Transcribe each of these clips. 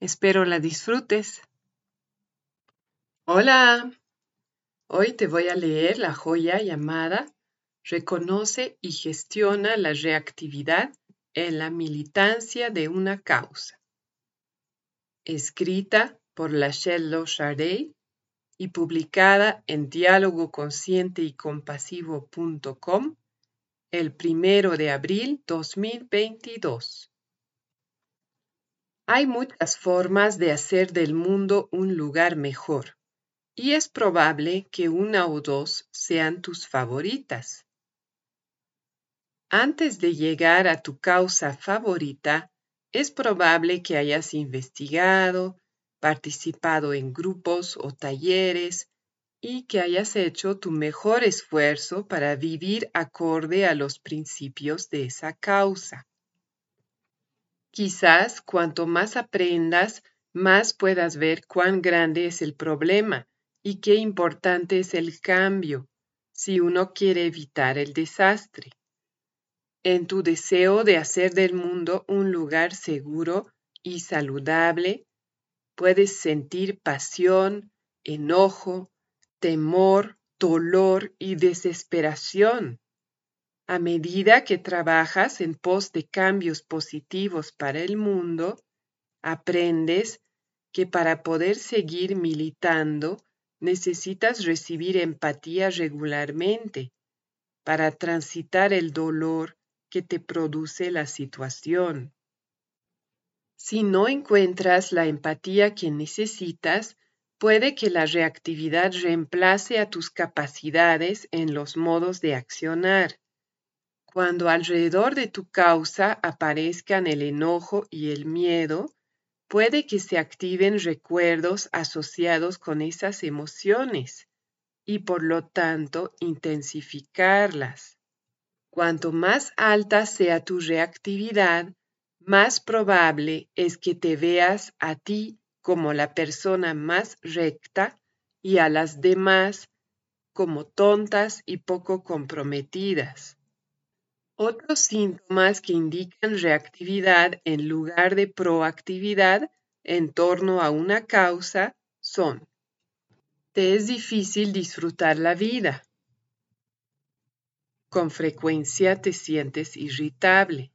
Espero la disfrutes. Hola, hoy te voy a leer la joya llamada Reconoce y gestiona la reactividad en la militancia de una causa. Escrita por Lachelle Chardey y publicada en diálogo consciente y compasivo.com el primero de abril 2022. Hay muchas formas de hacer del mundo un lugar mejor y es probable que una o dos sean tus favoritas. Antes de llegar a tu causa favorita, es probable que hayas investigado, participado en grupos o talleres y que hayas hecho tu mejor esfuerzo para vivir acorde a los principios de esa causa. Quizás cuanto más aprendas, más puedas ver cuán grande es el problema y qué importante es el cambio si uno quiere evitar el desastre. En tu deseo de hacer del mundo un lugar seguro y saludable, puedes sentir pasión, enojo, temor, dolor y desesperación. A medida que trabajas en pos de cambios positivos para el mundo, aprendes que para poder seguir militando necesitas recibir empatía regularmente para transitar el dolor que te produce la situación. Si no encuentras la empatía que necesitas, puede que la reactividad reemplace a tus capacidades en los modos de accionar. Cuando alrededor de tu causa aparezcan el enojo y el miedo, puede que se activen recuerdos asociados con esas emociones y por lo tanto intensificarlas. Cuanto más alta sea tu reactividad, más probable es que te veas a ti como la persona más recta y a las demás como tontas y poco comprometidas. Otros síntomas que indican reactividad en lugar de proactividad en torno a una causa son, te es difícil disfrutar la vida. Con frecuencia te sientes irritable.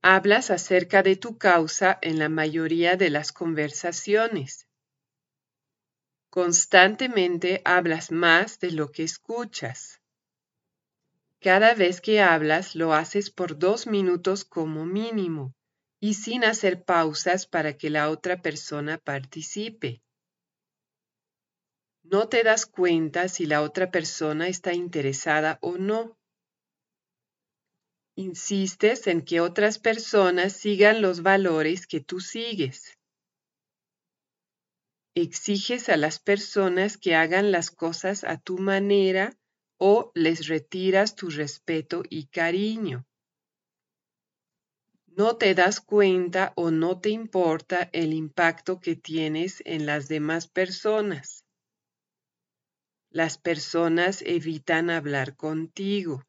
Hablas acerca de tu causa en la mayoría de las conversaciones. Constantemente hablas más de lo que escuchas. Cada vez que hablas lo haces por dos minutos como mínimo y sin hacer pausas para que la otra persona participe. No te das cuenta si la otra persona está interesada o no. Insistes en que otras personas sigan los valores que tú sigues. Exiges a las personas que hagan las cosas a tu manera o les retiras tu respeto y cariño. No te das cuenta o no te importa el impacto que tienes en las demás personas. Las personas evitan hablar contigo.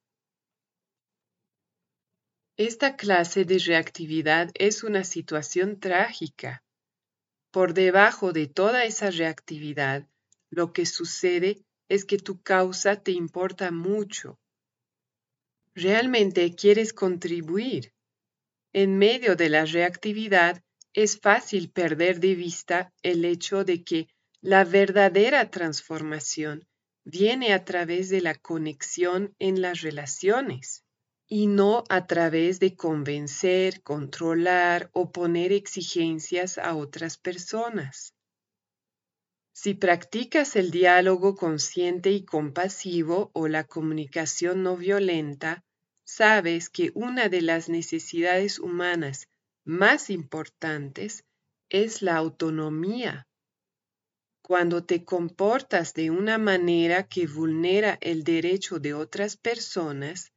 Esta clase de reactividad es una situación trágica. Por debajo de toda esa reactividad, lo que sucede es que tu causa te importa mucho. Realmente quieres contribuir. En medio de la reactividad, es fácil perder de vista el hecho de que la verdadera transformación viene a través de la conexión en las relaciones y no a través de convencer, controlar o poner exigencias a otras personas. Si practicas el diálogo consciente y compasivo o la comunicación no violenta, sabes que una de las necesidades humanas más importantes es la autonomía. Cuando te comportas de una manera que vulnera el derecho de otras personas,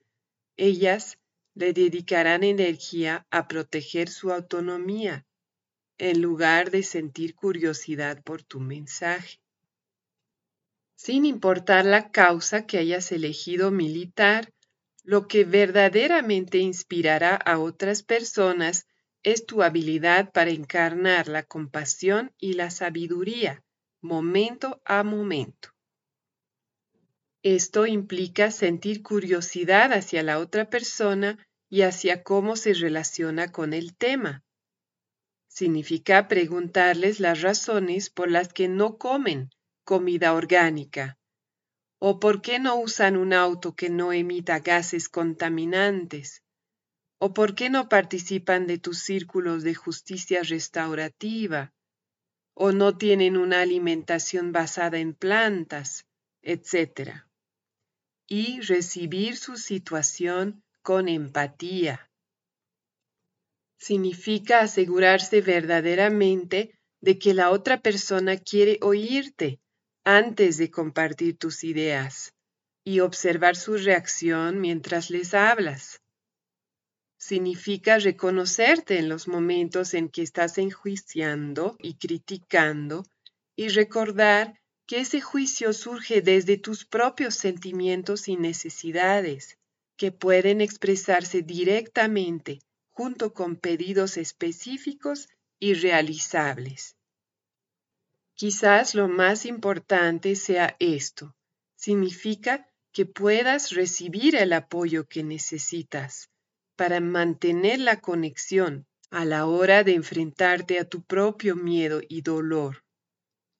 ellas le dedicarán energía a proteger su autonomía, en lugar de sentir curiosidad por tu mensaje. Sin importar la causa que hayas elegido militar, lo que verdaderamente inspirará a otras personas es tu habilidad para encarnar la compasión y la sabiduría, momento a momento. Esto implica sentir curiosidad hacia la otra persona y hacia cómo se relaciona con el tema. Significa preguntarles las razones por las que no comen comida orgánica ¿O por qué no usan un auto que no emita gases contaminantes? ¿O por qué no participan de tus círculos de justicia restaurativa? ¿O no tienen una alimentación basada en plantas? etcétera? Y recibir su situación con empatía. Significa asegurarse verdaderamente de que la otra persona quiere oírte antes de compartir tus ideas y observar su reacción mientras les hablas. Significa reconocerte en los momentos en que estás enjuiciando y criticando y recordar que ese juicio surge desde tus propios sentimientos y necesidades, que pueden expresarse directamente junto con pedidos específicos y realizables. Quizás lo más importante sea esto. Significa que puedas recibir el apoyo que necesitas para mantener la conexión a la hora de enfrentarte a tu propio miedo y dolor.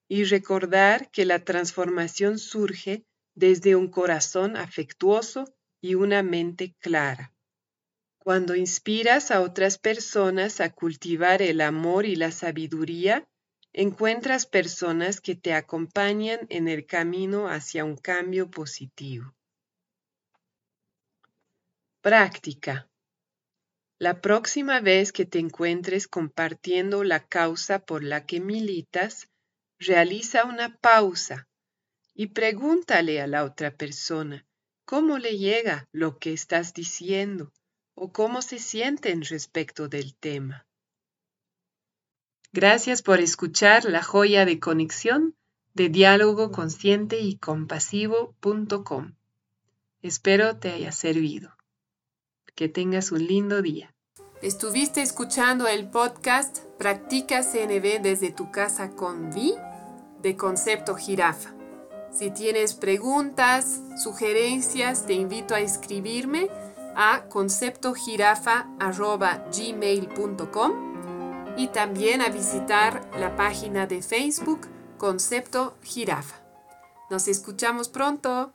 Y recordar que la transformación surge desde un corazón afectuoso y una mente clara. Cuando inspiras a otras personas a cultivar el amor y la sabiduría, encuentras personas que te acompañan en el camino hacia un cambio positivo. Práctica. La próxima vez que te encuentres compartiendo la causa por la que militas, realiza una pausa y pregúntale a la otra persona cómo le llega lo que estás diciendo o cómo se sienten respecto del tema. Gracias por escuchar la joya de conexión de diálogo consciente y compasivo.com. Espero te haya servido. Que tengas un lindo día. Estuviste escuchando el podcast Practica CNB desde tu casa con Vi de Concepto Jirafa. Si tienes preguntas, sugerencias, te invito a escribirme a conceptojirafa.gmail.com y también a visitar la página de Facebook Concepto Jirafa. Nos escuchamos pronto.